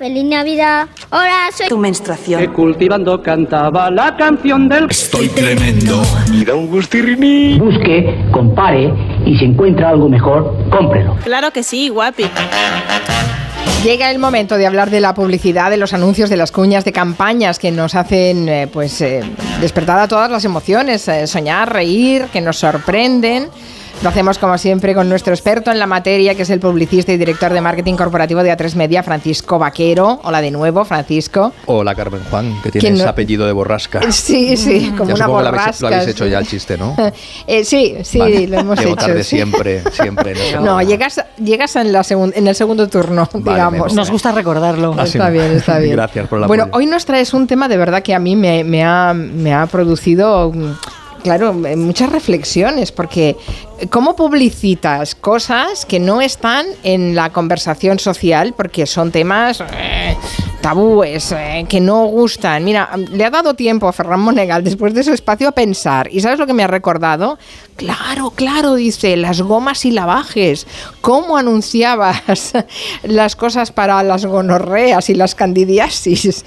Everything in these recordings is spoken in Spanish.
Feliz Navidad. Hola, soy Tu menstruación. que cultivando cantaba la canción del... Estoy tremendo. Y da un gustirriní. busque, compare y si encuentra algo mejor, cómprelo. Claro que sí, guapi. Llega el momento de hablar de la publicidad, de los anuncios, de las cuñas, de campañas que nos hacen eh, pues eh, despertar a todas las emociones, eh, soñar, reír, que nos sorprenden. Lo hacemos como siempre con nuestro experto en la materia, que es el publicista y director de marketing corporativo de A3 Media, Francisco Vaquero. Hola de nuevo, Francisco. Hola Carmen Juan, que ¿Quién tienes no- apellido de borrasca. Sí, sí, como Ya una supongo que lo habéis, borrasca. lo habéis hecho ya el chiste, ¿no? Eh, sí, sí, Vale. lo hemos Llego hecho. tarde sí. siempre, siempre. No, llegas, llegas en, la segun- en el segundo turno, me digamos. Nos gusta recordarlo. Así está bien, está bien. Gracias por la Bueno, apoyo. hoy nos traes un tema de verdad que a mí me, me ha, me ha producido, claro, eh, muchas reflexiones, porque eh, ¿cómo publicitas cosas que no están en la conversación social? Porque son temas eh, tabúes, que no gustan. Mira, le ha dado tiempo a Ferran Monegal después de su espacio a pensar. ¿Y sabes lo que me ha recordado? Claro, claro, dice, las gomas y lavajes. ¿Cómo anunciabas las cosas para las gonorreas y las candidiasis?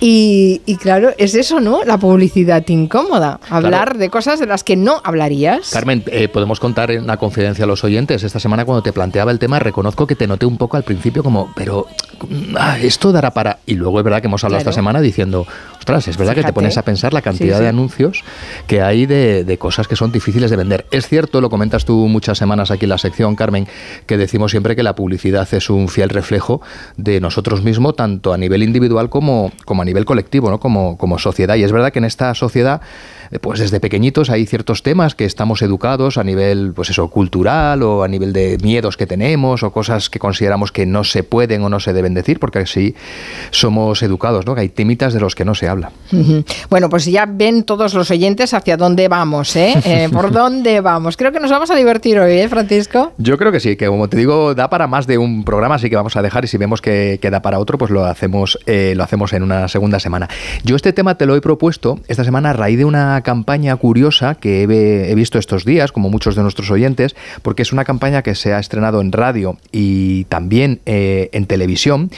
Y, y claro, es eso, ¿no? La publicidad incómoda. Hablar de cosas de las que no hablarías. Carmen, eh, podemos contar en una confidencia a los oyentes. Esta semana cuando te planteaba el tema, reconozco que te noté un poco al principio como, pero mm, ah, esto dará para... Y luego es verdad que hemos hablado Claro. esta semana diciendo, ostras, es verdad que te pones a pensar la cantidad Sí, sí. de anuncios que hay de, de cosas que son difíciles de vender. Es cierto, lo comentas tú muchas semanas aquí en la sección, Carmen, que decimos siempre que la publicidad es un fiel reflejo de nosotros mismos, tanto a nivel individual como, como a nivel colectivo, ¿no? como, como sociedad. Y es verdad que en esta sociedad, pues desde pequeñitos hay ciertos temas que estamos educados a nivel, pues eso, cultural o a nivel de miedos que tenemos o cosas que consideramos que no se pueden o no se deben decir, porque así somos educados, ¿no? Que hay temitas de los que no se habla. Bueno, pues ya ven todos los oyentes hacia dónde vamos, ¿eh? Eh, ¿Por dónde vamos? Creo que nos vamos a divertir hoy, ¿eh, Francisco? Yo creo que sí, que como te digo, da para más de un programa, así que vamos a dejar y si vemos que, que da para otro, pues lo hacemos, eh, lo hacemos en una segunda semana. Yo este tema te lo he propuesto esta semana a raíz de una campaña curiosa que he, visto estos días, como muchos de nuestros oyentes, porque es una campaña que se ha estrenado en radio y también eh, en televisión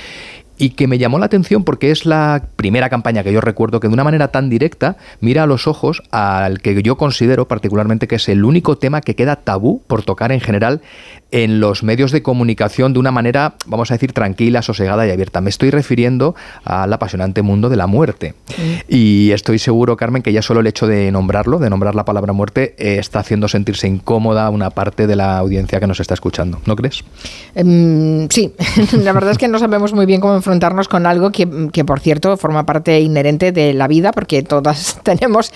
y que me llamó la atención porque es la primera campaña que yo recuerdo que de una manera tan directa mira a los ojos al que yo considero particularmente que es el único tema que queda tabú por tocar en general en los medios de comunicación de una manera, vamos a decir, tranquila, sosegada y abierta. Me estoy refiriendo al apasionante mundo de la muerte. Y estoy seguro, Carmen, que ya solo el hecho de nombrarlo, de nombrar la palabra muerte, eh, está haciendo sentirse incómoda a una parte de la audiencia que nos está escuchando. ¿No crees? Em, sí, la verdad es que no sabemos muy bien cómo enfrentarnos con algo que, que, por cierto, forma parte inherente de la vida, porque todas tenemos,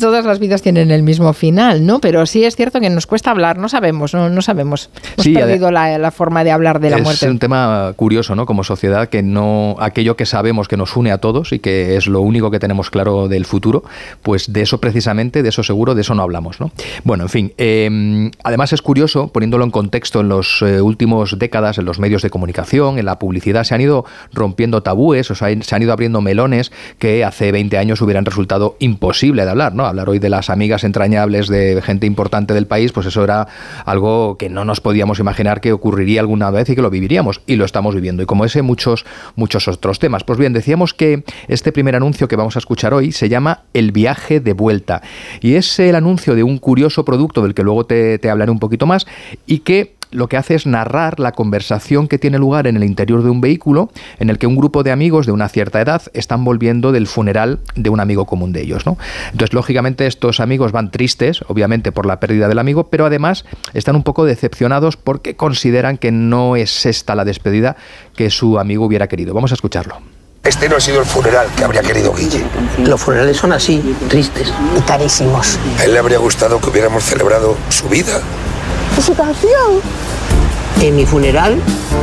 todas las vidas tienen el mismo final, ¿no? Pero sí es cierto que nos cuesta hablar, no sabemos, no, no sabemos. Hemos Sí, perdido la, la forma de hablar de la es muerte. un tema curioso, ¿no? Como sociedad, que no aquello que sabemos que nos une a todos y que es lo único que tenemos claro del futuro, pues de eso precisamente, de eso seguro, de eso no hablamos, ¿no? Bueno, en fin. eh, además es curioso, poniéndolo en contexto, en los eh, últimos décadas, en los medios de comunicación, en la publicidad, se han ido rompiendo tabúes, o sea, se han ido abriendo melones que hace 20 años hubieran resultado imposible de hablar, ¿no? Hablar hoy de las amigas entrañables de gente importante del país, pues eso era algo que no nos podíamos imaginar que ocurriría alguna vez y que lo viviríamos y lo estamos viviendo. Y como ese, muchos, muchos otros temas. Pues bien, decíamos que este primer anuncio que vamos a escuchar hoy se llama El viaje de vuelta. Y es el anuncio de un curioso producto del que luego te, te hablaré un poquito más y que lo que hace es narrar la conversación que tiene lugar en el interior de un vehículo en el que un grupo de amigos de una cierta edad están volviendo del funeral de un amigo común de ellos. ¿no? Entonces, lógicamente, estos amigos van tristes, obviamente, por la pérdida del amigo, pero además están un poco decepcionados porque consideran que no es esta la despedida que su amigo hubiera querido. Vamos a escucharlo. Este no ha sido el funeral que habría querido Guille. Los funerales son así, tristes. Y carísimos. A él le habría gustado que hubiéramos celebrado su vida. ¿Y su canción? En mi funeral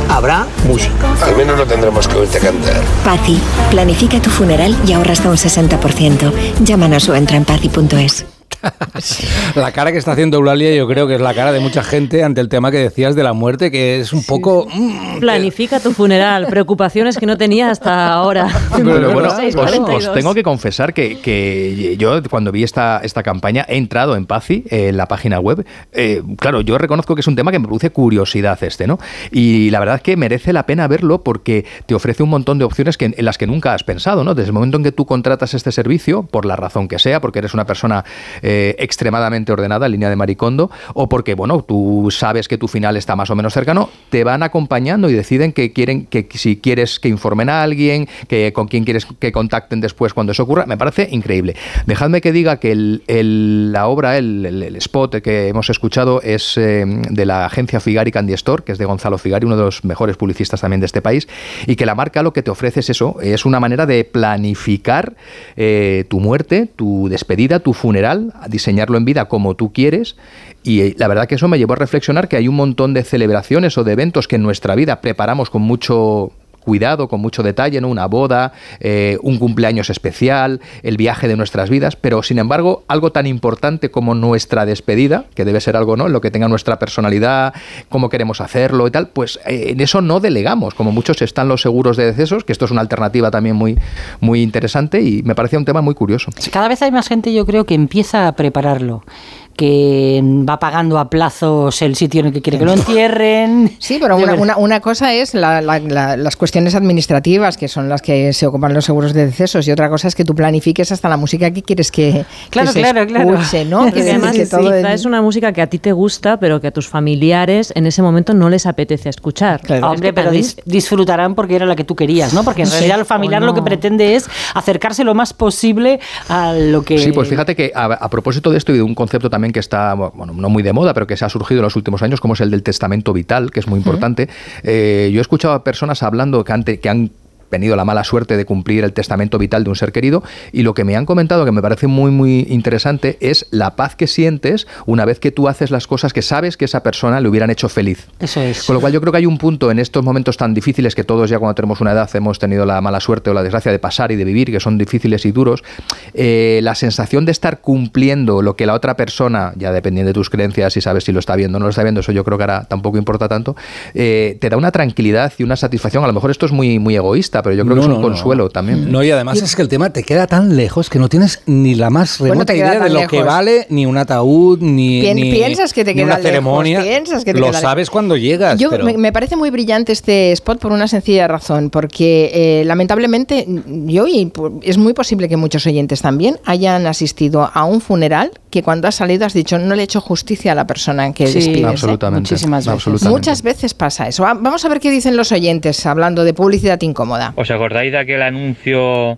habrá música. Al menos no tendremos que oírte cantar. Pazzi, planifica tu funeral y ahorra hasta un 60%. Llámanos o entra en pazzi.es. La cara que está haciendo Eulalia yo creo que es la cara de mucha gente ante el tema que decías de la muerte, que es un poco... mm, Planifica tu funeral, preocupaciones que no tenía hasta ahora. Pero bueno, os, 42. os tengo que confesar que, que yo cuando vi esta, esta campaña he entrado en Pazi, en la página web. Eh, claro, yo reconozco que es un tema que me produce curiosidad este, ¿no? Y la verdad es que merece la pena verlo porque te ofrece un montón de opciones que, en las que nunca has pensado, ¿no? Desde el momento en que tú contratas este servicio, por la razón que sea, porque eres una persona eh, extremadamente ordenada, en línea de maricondo, o porque, bueno, tú sabes que tu final está más o menos cercano, te van acompañando y deciden que quieren, que si quieres que informen a alguien, que con quién quieres que contacten después cuando eso ocurra, me parece increíble. Dejadme que diga que la obra, el, spot que hemos escuchado es eh, de la agencia Figari Candy que es de Gonzalo Figari, uno de los mejores publicistas también de este país, y que la marca lo que te ofrece es eso, es una manera de planificar eh, tu muerte, tu despedida, tu funeral, diseñarlo en vida como tú quieres. Y eh, la verdad que eso me llevó a reflexionar que hay un montón de celebraciones o de eventos que en nuestra vida preparamos con mucho cuidado, con mucho detalle, ¿no? Una boda, eh, un cumpleaños especial, el viaje de nuestras vidas, pero sin embargo, algo tan importante como nuestra despedida, que debe ser algo, ¿no? Lo que tenga nuestra personalidad, cómo queremos hacerlo y tal, pues eh, en eso no delegamos, como muchos están los seguros de decesos, que esto es una alternativa también muy, muy interesante y me parecía un tema muy curioso. Cada vez hay más gente, yo creo, que empieza a prepararlo. Que va pagando a plazos el sitio en el que quiere que lo entierren. Sí, pero una, una- una cosa es la- la- la- las cuestiones administrativas, que son las que se ocupan los seguros de decesos, y otra cosa es que tú planifiques hasta la música que quieres que, Claro, que se claro, claro. escuche, ¿no? Porque Que- además que todo quizá el- es una música que a ti te gusta, pero que a tus familiares en ese momento no les apetece escuchar. Ah, Hombre, pero dis- disfrutarán porque era la que tú querías, ¿no? Porque en Sí. realidad el familiar lo que no. pretende es acercarse lo más posible a lo que... Sí, pues fíjate que a, a propósito de esto y de un concepto también que está, bueno, no muy de moda, pero que se ha surgido en los últimos años, como es el del testamento vital, que es muy importante, eh, yo he escuchado a personas hablando que, han tenido la mala suerte de cumplir el testamento vital de un ser querido y lo que me han comentado que me parece muy muy interesante es la paz que sientes una vez que tú haces las cosas que sabes que esa persona le hubieran hecho feliz. Eso es. Con lo cual yo creo que hay un punto en estos momentos tan difíciles que todos ya cuando tenemos una edad hemos tenido la mala suerte o la desgracia de pasar y de vivir, que son difíciles y duros, eh, la sensación de estar cumpliendo lo que la otra persona, ya dependiendo de tus creencias, si sabes si lo está viendo o no lo está viendo, eso yo creo que ahora tampoco importa tanto, eh, te da una tranquilidad y una satisfacción. A lo mejor esto es muy, muy egoísta, pero yo creo que es un consuelo también. No, y además es que el tema te queda tan lejos que no tienes ni la más Bueno, remota idea de lo que vale ni un ataúd, ni, Pien- ni- piensas que te ni queda una lejos, ceremonia. piensas que te lo queda sabes cuando llegas. Yo pero- me, me parece muy brillante este spot por una sencilla razón, porque eh, lamentablemente yo y es muy posible que muchos oyentes también hayan asistido a un funeral que cuando has salido has dicho no le he hecho justicia a la persona que Sí, despides. ¿eh? Absolutamente. Muchísimas veces. absolutamente. Muchas veces pasa eso. Va- Vamos a ver qué dicen los oyentes hablando de publicidad incómoda. ¿Os acordáis de aquel anuncio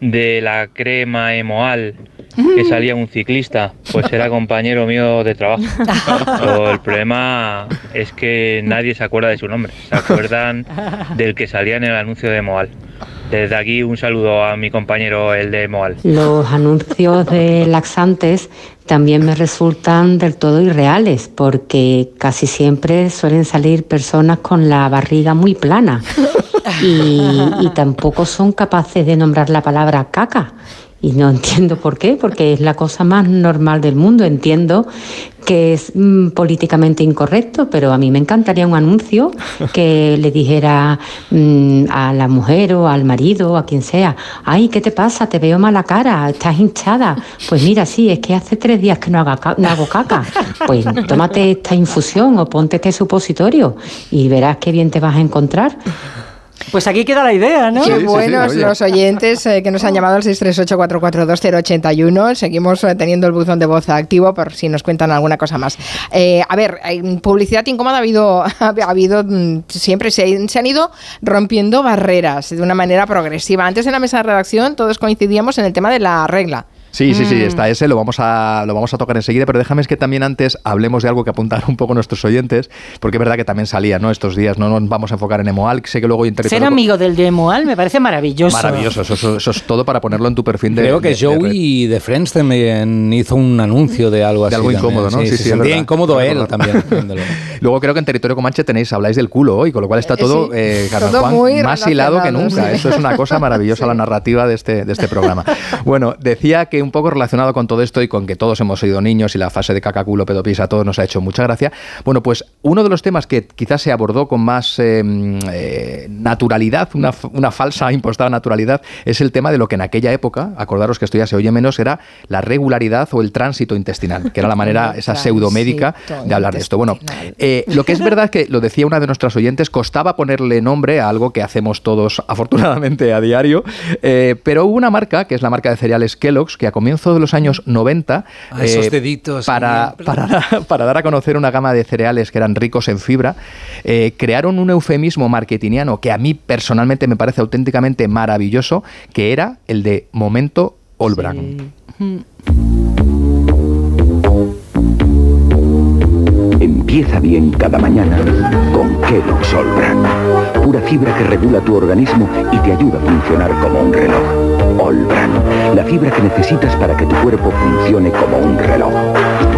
de la crema Emoal que salía un ciclista? Pues era compañero mío de trabajo. Pero el problema es que nadie se acuerda de su nombre. Se acuerdan del que salía en el anuncio de Emoal. Desde aquí un saludo a mi compañero el de Emoal. Los anuncios de laxantes también me resultan del todo irreales porque casi siempre suelen salir personas con la barriga muy plana y, y tampoco son capaces de nombrar la palabra caca. Y no entiendo por qué, porque es la cosa más normal del mundo. Entiendo que es mm, políticamente incorrecto, pero a mí me encantaría un anuncio que le dijera mm, a la mujer o al marido o a quien sea, ay, ¿qué te pasa? Te veo mala cara, estás hinchada. Pues mira, sí, es que hace tres días que no, haga no hago caca. Pues tómate esta infusión o ponte este supositorio y verás qué bien te vas a encontrar. Pues aquí queda la idea, ¿no? Qué buenos los oyentes eh, que nos han llamado al 638-442-081. Seguimos eh, teniendo el buzón de voz activo por si nos cuentan alguna cosa más. Eh, a ver, publicidad incómoda ha habido, ha habido mm, siempre, se, se han ido rompiendo barreras de una manera progresiva. Antes en la mesa de redacción todos coincidíamos en el tema de la regla. Sí, sí, sí, Mm. está ese, lo vamos, a, lo vamos a tocar enseguida, pero déjame es que también antes hablemos de algo que apuntaron un poco nuestros oyentes, porque es verdad que también salía, ¿no? Estos días, no nos vamos a enfocar en Emoal, sé que luego Ser amigo del de Emoal me parece maravilloso. Maravilloso, eso, eso- eso es todo para ponerlo en tu perfil de... Creo que de- de. Joey de Friends también hizo un anuncio de algo así. De algo también. incómodo, ¿no? Sí, Sí, se sí, es sentía incómodo él también. Luego creo que en territorio Comanche tenéis, habláis del culo hoy, con lo cual está todo, Sí, eh, todo Juan, muy más hilado que nunca. sí. Esto es una cosa maravillosa la narrativa de este, de este programa. Bueno, decía que un poco relacionado con todo esto y con que todos hemos sido niños y la fase de cacaculo, pedopis a todos nos ha hecho mucha gracia, bueno, pues uno de los temas que quizás se abordó con más eh, eh, naturalidad, una, una falsa impostada naturalidad, es el tema de lo que en aquella época, acordaros que esto ya se oye menos, era la regularidad o el tránsito intestinal, que era la manera, esa pseudomédica de hablar de esto. Bueno, eh, lo que es verdad que, lo decía una de nuestras oyentes, costaba ponerle nombre a algo que hacemos todos afortunadamente a diario, eh, pero hubo una marca, que es la marca de cereales Kellogg's, que a comienzos de los años 90, Ah, esos eh, deditos para, para, para dar a conocer una gama de cereales que eran ricos en fibra, eh, crearon un eufemismo marketingiano que a mí personalmente me parece auténticamente maravilloso, que era el de momento All Brand. Empieza bien cada mañana con Kellogg's All Brand. Pura fibra que regula tu organismo y te ayuda a funcionar como un reloj. Fibra que necesitas para que tu cuerpo funcione como un reloj.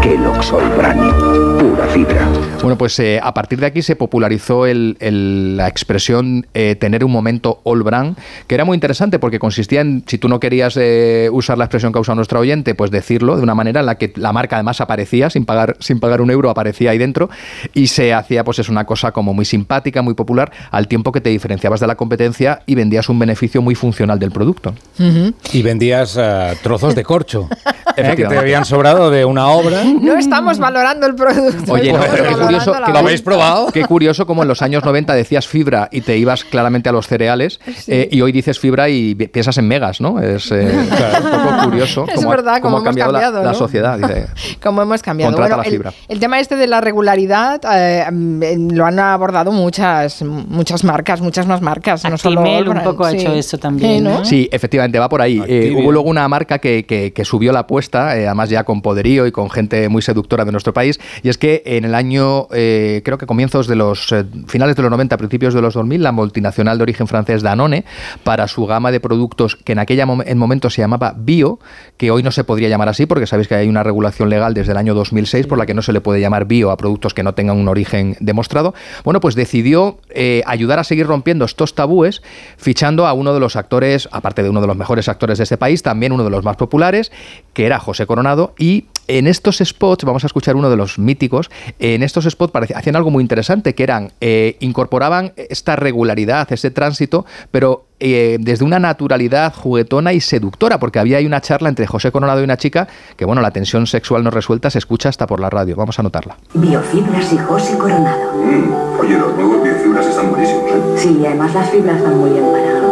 Kellogg's All Brand. Pura fibra. Bueno, pues eh, a partir de aquí se popularizó el- el- la expresión eh, tener un momento all brand, que era muy interesante porque consistía en, si tú no querías eh, usar la expresión que ha usado nuestro oyente, pues decirlo de una manera en la que la marca además aparecía, sin pagar, sin pagar un euro, aparecía ahí dentro, y se hacía pues es una cosa como muy simpática, muy popular, al tiempo que te diferenciabas de la competencia y vendías un beneficio muy funcional del producto. Y vendías trozos de corcho, ¿eh? que te habían sobrado de una obra. No estamos valorando el producto. Oye, no, pero qué curioso, que obra. probado? Qué curioso como en los años 90 decías fibra y te ibas claramente a los cereales eh, y hoy dices fibra y pi- piensas en megas, ¿no? Es eh, un poco curioso Es cómo, ha- verdad, cómo cómo ha hemos cambiado, la- cambiado, la, ¿no? sociedad. Dice, Como hemos cambiado. Contrata Bueno, la el, fibra. el tema este de la regularidad eh, mm, lo han abordado muchas muchas marcas, muchas más marcas. no solo Actimel un poco ha sí. hecho eso también, Sí, ¿no? ¿no? Sí, efectivamente, va por ahí. Eh, hubo luego una marca que, que- subió la apuesta, eh, además ya con poderío y con gente muy seductora de nuestro país, y es que en el año, eh, creo que comienzos de los eh, finales de los 90, principios de los 2000, la multinacional de origen francés Danone, para su gama de productos que en aquella mom- en momento se llamaba bio, que hoy no se podría llamar así porque sabéis que hay una regulación legal desde el año 2006 por la que no se le puede llamar bio a productos que no tengan un origen demostrado. Bueno, pues decidió ayudar a seguir rompiendo estos tabúes fichando a uno de los actores, aparte de uno de los mejores actores de este país, también uno de los más populares, que era José Coronado y en estos spots, vamos a escuchar uno de los míticos, en estos spots hacían algo muy interesante, que eran, eh, incorporaban esta regularidad, ese tránsito, pero eh, desde una naturalidad juguetona y seductora, porque había ahí una charla entre José Coronado y una chica, que bueno, la tensión sexual no resuelta se escucha hasta por la radio, vamos a notarla. Biofibras y José Coronado. Oye, los nuevos biofibras están buenísimos, ¿eh? Sí, y además las fibras van muy bien para... ¿Para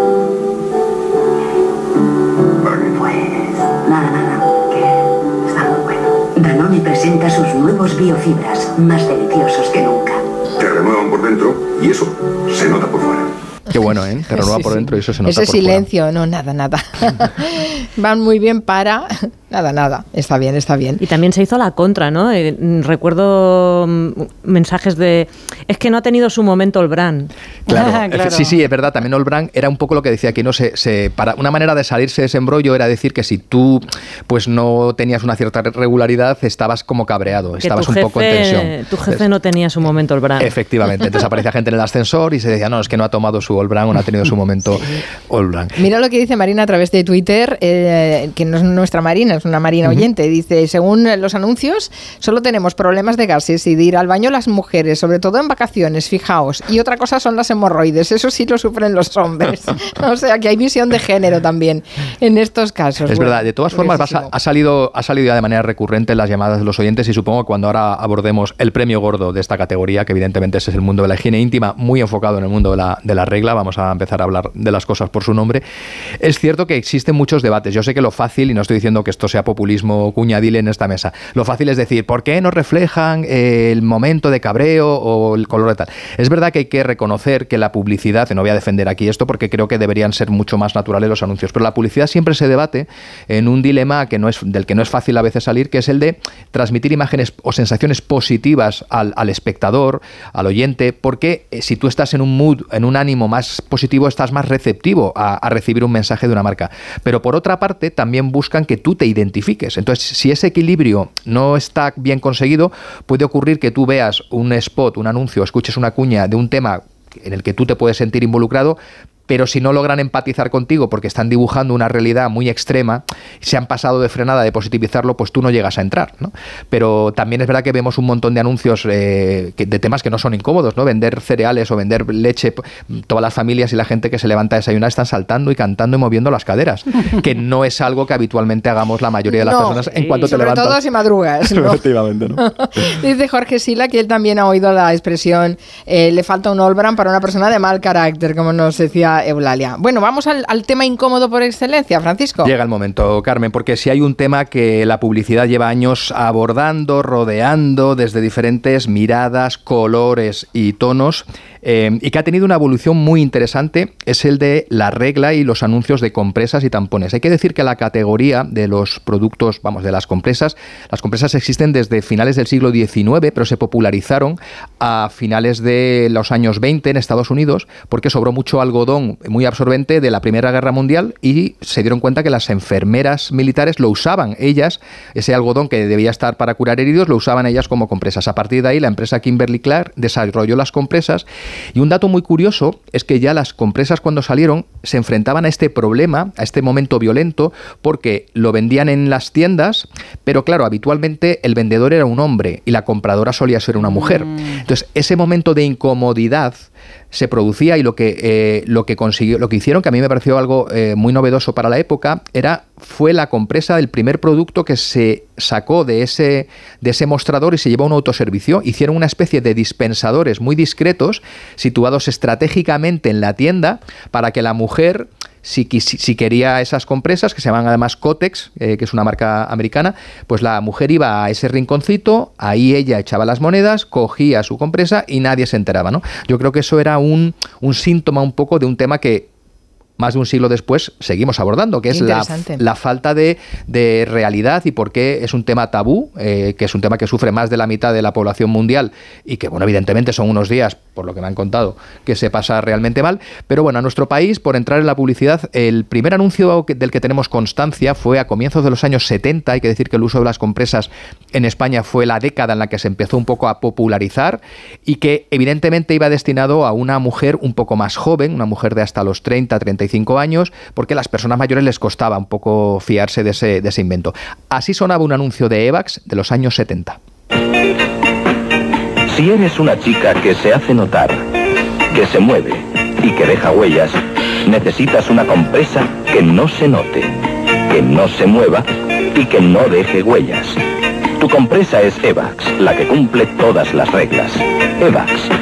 presenta sus nuevos biofibras, más deliciosos que nunca. Te renuevan por dentro y eso se nota por fuera. Qué bueno, ¿eh? Te renueva Sí, por sí. dentro y eso se nota Ese por fuera. silencio, no, nada, nada. Van muy bien para... Nada, nada. Está bien, está bien. Y también se hizo la contra, ¿no? Eh, recuerdo mm, mensajes de. Es que no ha tenido su momento el brand. Claro, sí, sí, es verdad. También Olbrand era un poco lo que decía aquí, no sé, se, para una manera de salirse de ese embrollo era decir que si tú pues no tenías una cierta regularidad, estabas como cabreado, Que estabas un poco en tensión. Tu jefe no tenía su momento el brand. Efectivamente, entonces aparecía gente en el ascensor y se decía, no, es que no ha tomado su Olbrand o no ha tenido su momento Olbrand. Mira lo que dice Marina a través de Twitter, eh, que no es nuestra Marina, es una Marina oyente. Dice, según los anuncios, solo tenemos problemas de gases y de ir al baño las mujeres, sobre todo en vacaciones, fijaos. Y otra cosa son las hemorroides, eso sí lo sufren los hombres. o sea que hay visión de género también en estos casos. Es Bueno, verdad, de todas formas vas a- curiosísimo. ha, salido, ha salido ya de manera recurrente en las llamadas de los oyentes y supongo que cuando ahora abordemos el premio gordo de esta categoría, que evidentemente ese es el mundo de la higiene íntima, muy enfocado en el mundo de la, de la regla, vamos a empezar a hablar de las cosas por su nombre, es cierto que existen muchos debates. Yo sé que lo fácil, y no estoy diciendo que esto sea populismo cuñadil en esta mesa, lo fácil es decir, ¿por qué no reflejan el momento de cabreo o el color de tal? Es verdad que hay que reconocer que la publicidad, y no voy a defender aquí esto porque creo que deberían ser mucho más naturales los anuncios, pero la publicidad siempre se debate en un dilema que no es, del que no es fácil a veces salir, que es el de transmitir imágenes o sensaciones positivas al, al espectador, al oyente, porque eh, si tú estás en un mood, en un ánimo más positivo, estás más receptivo a, a recibir un mensaje de una marca. Pero por otra parte, también buscan que tú te identifiques. Entonces, si ese equilibrio no está bien conseguido, puede ocurrir que tú veas un spot, un anuncio, escuches una cuña de un tema en el que tú te puedes sentir involucrado, pero si no logran empatizar contigo porque están dibujando una realidad muy extrema, se han pasado de frenada de positivizarlo, pues tú no llegas a entrar. ¿no? Pero también es verdad que vemos un montón de anuncios eh, que- de temas que no son incómodos, ¿no? Vender cereales o vender leche, todas las familias y la gente que se levanta a desayunar están saltando y cantando y moviendo las caderas, que no es algo que habitualmente hagamos la mayoría de las No, personas en cuanto te sobre levantas. todo si madrugas. ¿no? Efectivamente, ¿no? Dice Jorge Sila que él también ha oído la expresión eh, le falta un Olbran para una persona de mal carácter, como nos decía Eulalia. Bueno, vamos al, tema incómodo por excelencia, Francisco. Llega el momento, Carmen, porque si hay un tema que la publicidad lleva años abordando, rodeando desde diferentes miradas, colores y tonos, eh, y que ha tenido una evolución muy interesante, es el de la regla y los anuncios de compresas y tampones. Hay que decir que la categoría de los productos, vamos, de las compresas, las compresas existen desde finales del siglo XIX, pero se popularizaron a finales de los años 20 en Estados Unidos, porque sobró mucho algodón muy absorbente de la Primera Guerra Mundial y se dieron cuenta que las enfermeras militares lo usaban ellas, ese algodón que debía estar para curar heridos, lo usaban ellas como compresas. A partir de ahí, la empresa Kimberly Clark desarrolló las compresas y un dato muy curioso es que ya las compresas cuando salieron se enfrentaban a este problema, a este momento violento, porque lo vendían en las tiendas, pero claro, habitualmente el vendedor era un hombre y la compradora solía ser una mujer. Entonces, ese momento de incomodidad se producía y lo que, eh, lo que consiguió, lo que hicieron, que a mí me pareció algo eh, muy novedoso para la época, era fue la compresa del primer producto que se sacó de ese, de ese mostrador y se llevó a un autoservicio. Hicieron una especie de dispensadores muy discretos, situados estratégicamente en la tienda, para que la mujer si, quisi- si quería esas compresas, que se llaman además Cotex, eh, que es una marca americana, pues la mujer iba a ese rinconcito, ahí ella echaba las monedas, cogía su compresa y nadie se enteraba, ¿no? Yo creo que eso era un, un síntoma un poco de un tema que más de un siglo después seguimos abordando, que es la, falta de, de realidad y por qué es un tema tabú, eh, que es un tema que sufre más de la mitad de la población mundial y que, bueno, evidentemente son unos días, por lo que me han contado, que se pasa realmente mal. Pero bueno, a nuestro país, por entrar en la publicidad, el primer anuncio del que tenemos constancia fue a comienzos de los años 70. Hay que decir que el uso de las compresas en España fue la década en la que se empezó un poco a popularizar y que evidentemente iba destinado a una mujer un poco más joven, una mujer de hasta los 30, 35 años, porque a las personas mayores les costaba un poco fiarse de ese, de ese invento. Así sonaba un anuncio de Evax de los años 70. Si eres una chica que se hace notar, que se mueve y que deja huellas, necesitas una compresa que no se note, que no se mueva y que no deje huellas. Tu compresa es Evax, la que cumple todas las reglas. Evax.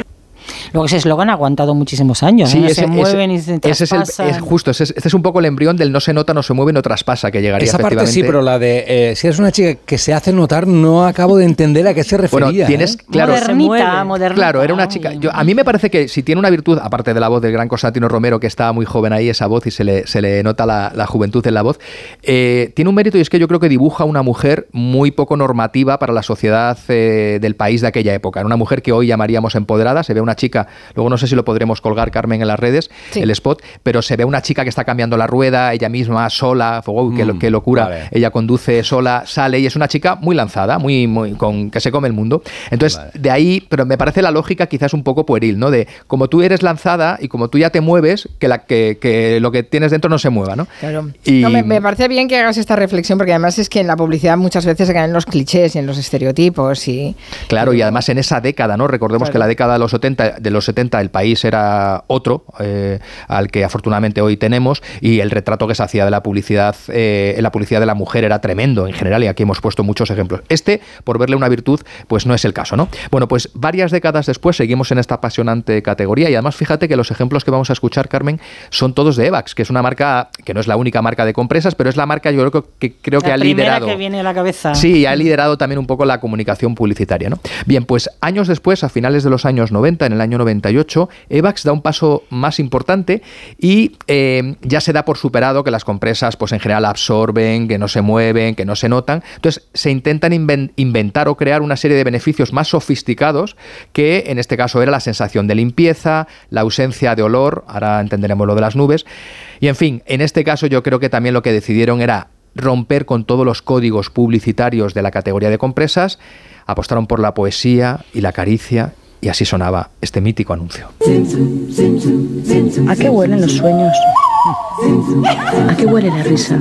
Luego ese eslogan ha aguantado muchísimos años. ¿no? se mueven y se ese es, el, es justo, ese es, este es un poco el embrión del no se nota, no se mueve, no traspasa, que llegaría Esa parte sí, pero la de eh, si eres una chica que se hace notar, no acabo de entender a qué se refería. Bueno, tienes, ¿eh? claro, Modernita, modernita. Claro, era una chica. Yo, a mí me parece que si tiene una virtud, aparte de la voz del gran Constantino Romero, que estaba muy joven ahí, esa voz, y se le, se le nota la, la juventud en la voz, eh, tiene un mérito y es que yo creo que dibuja una mujer muy poco normativa para la sociedad eh, del país de aquella época. Era una mujer que hoy llamaríamos empoderada. Se ve una chica, luego no sé si lo podremos colgar, Carmen, en las redes, Sí. el spot, pero se ve una chica que está cambiando la rueda, ella misma, sola, wow, qué, lo- qué locura. vale. Ella conduce sola, sale y es una chica muy lanzada, muy, muy con que se come el mundo. Entonces, de ahí, pero me parece la lógica quizás un poco pueril, ¿no? De como tú eres lanzada y como tú ya te mueves, que, la, que, que lo que tienes dentro no se mueva, ¿no? Claro. Y- No, me, me parece bien que hagas esta reflexión porque además es que en la publicidad muchas veces se caen en los clichés y en los estereotipos y Claro, y además en esa década, ¿no? Recordemos Claro. que la década de los 70, de los 70 el país era otro eh, al que afortunadamente hoy tenemos y el retrato que se hacía de la publicidad, eh, en la publicidad de la mujer era tremendo en general y aquí hemos puesto muchos ejemplos. Este, por verle una virtud, pues no es el caso, ¿no? Bueno, pues varias décadas después seguimos en esta apasionante categoría y además fíjate que los ejemplos que vamos a escuchar, Carmen, son todos de Evax, que es una marca que no es la única marca de compresas, pero es la marca yo creo que, creo que la ha primera liderado. que viene a la cabeza. Sí, ha liderado también un poco la comunicación publicitaria. ¿no? Bien, pues años después, a finales de los años 90, en el año 98, Evax da un paso más importante y eh, ya se da por superado que las compresas, pues en general absorben, que no se mueven, que no se notan. Entonces se intentan inven- inventar o crear una serie de beneficios más sofisticados que en este caso era la sensación de limpieza, la ausencia de olor, ahora entenderemos lo de las nubes. Y en fin, en este caso yo creo que también lo que decidieron era romper con todos los códigos publicitarios de la categoría de compresas, apostaron por la poesía y la caricia Y así sonaba este mítico anuncio. ¿A qué huelen los sueños? ¿A qué huele la risa?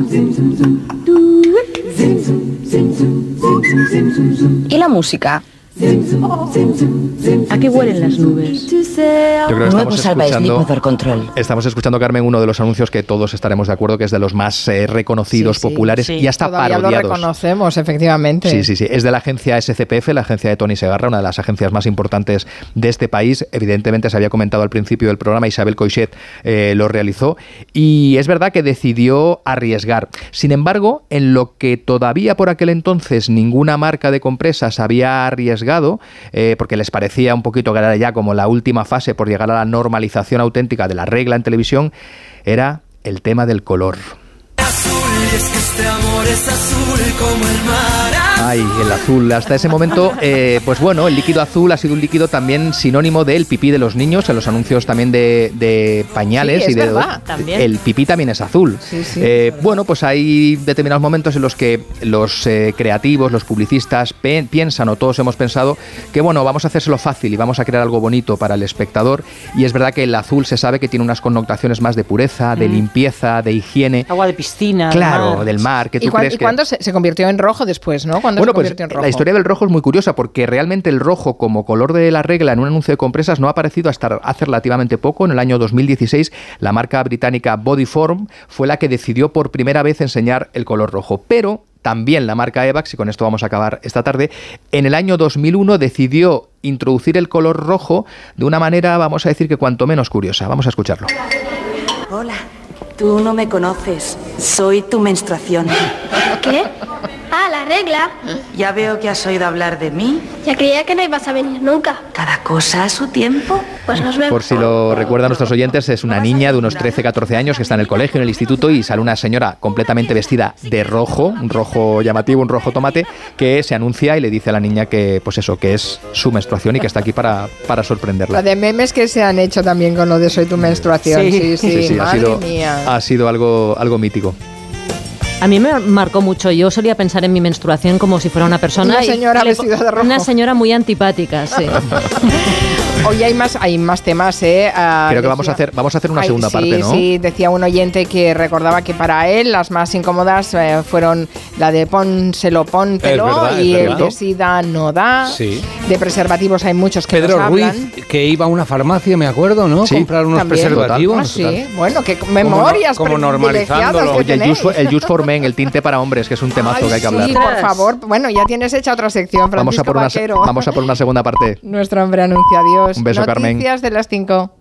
¿Y la música? ¿A qué huelen las nubes? Yo creo que Nuevo estamos escuchando, Control. estamos escuchando, Carmen, uno de los anuncios que todos estaremos de acuerdo que es de los más eh, reconocidos, Sí, sí. populares Sí. y hasta Todavía lo parodiados. reconocemos, efectivamente. Sí, sí, sí. Es de la agencia SCPF, la agencia de Tony Segarra, una de las agencias más importantes de este país. Evidentemente, se había comentado al principio del programa, Isabel Coixet eh, lo realizó. Y es verdad que decidió arriesgar. Sin embargo, en lo que todavía por aquel entonces ninguna marca de compresas había arriesgado, eh, porque les parecía un poquito que era ya como la última fase por llegar a la normalización auténtica de la regla en televisión, era el tema del color. Ay, el azul. Hasta ese momento, eh, pues bueno, el líquido azul ha sido un líquido también sinónimo del pipí de los niños, en los anuncios también de, de pañales Sí, es y de verdad, también. el pipí también es azul. Sí, sí, Eh, bueno, pues hay determinados momentos en los que los eh, creativos, los publicistas piensan o todos hemos pensado que bueno, vamos a hacérselo fácil y vamos a crear algo bonito para el espectador. Y es verdad que el azul se sabe que tiene unas connotaciones más de pureza, de Mm. limpieza, de higiene. Agua de piscina. Claro, mar. del mar. que ¿Y, tú cuán- crees y que- cuándo se, se convirtió en rojo después, no? ¿Cuándo bueno, se pues convirtió en rojo? la historia del rojo es muy curiosa porque realmente el rojo como color de la regla en un anuncio de compresas no ha aparecido hasta hace relativamente poco. En el año 2016 la marca británica Bodyform fue la que decidió por primera vez enseñar el color rojo. Pero también la marca Evax, y con esto vamos a acabar esta tarde, en el año 2001 decidió introducir el color rojo de una manera, vamos a decir que cuanto menos curiosa. Vamos a escucharlo. Hola, tú no me conoces. Soy tu menstruación. ¿Qué? Ah, la regla. Ya veo que has oído hablar de mí. Ya creía que no ibas a venir nunca. Cada cosa a su tiempo. Pues nos vemos. Por si lo recuerdan nuestros oyentes, es una niña de unos 13-14 años que está en el colegio, en el instituto, y sale una señora completamente vestida de rojo, un rojo llamativo, un rojo tomate, que se anuncia y le dice a la niña que, pues eso, que es su menstruación y que está aquí para, para La sorprenderla. de memes que se han hecho también con lo de soy tu menstruación. Sí, sí, ha madre sido, mía. ha sido algo, algo mítico. A mí me marcó mucho. Yo solía pensar en mi menstruación como si fuera una persona. Una y señora le- vestida de rojo. Una señora muy antipática, sí. Hoy hay más, hay más temas, ¿eh? Ah, Creo que vamos a hacer, vamos a hacer una Ay, segunda sí, parte, ¿no? Sí, decía un oyente que recordaba que para él las más incómodas eh, fueron la de pónselo, póntelo verdad, y el de sida no da. Sí. De preservativos hay muchos que Pedro nos Ruiz, hablan. que iba a una farmacia, me acuerdo, ¿no? Sí. Comprar unos También. preservativos. Ah, sí. Bueno, qué memorias como privilegiadas normalizándolo. que Oye, el. Just, el Just for Men, el tinte para hombres, que es un temazo que hay que hablar. Sí, por favor. Bueno, ya tienes hecha otra sección, Vamos a, Francisco por una, Vaquero. vamos a por una segunda parte. Nuestro hombre anuncia. Adiós. Un beso, Carmen. Noticias de las 5.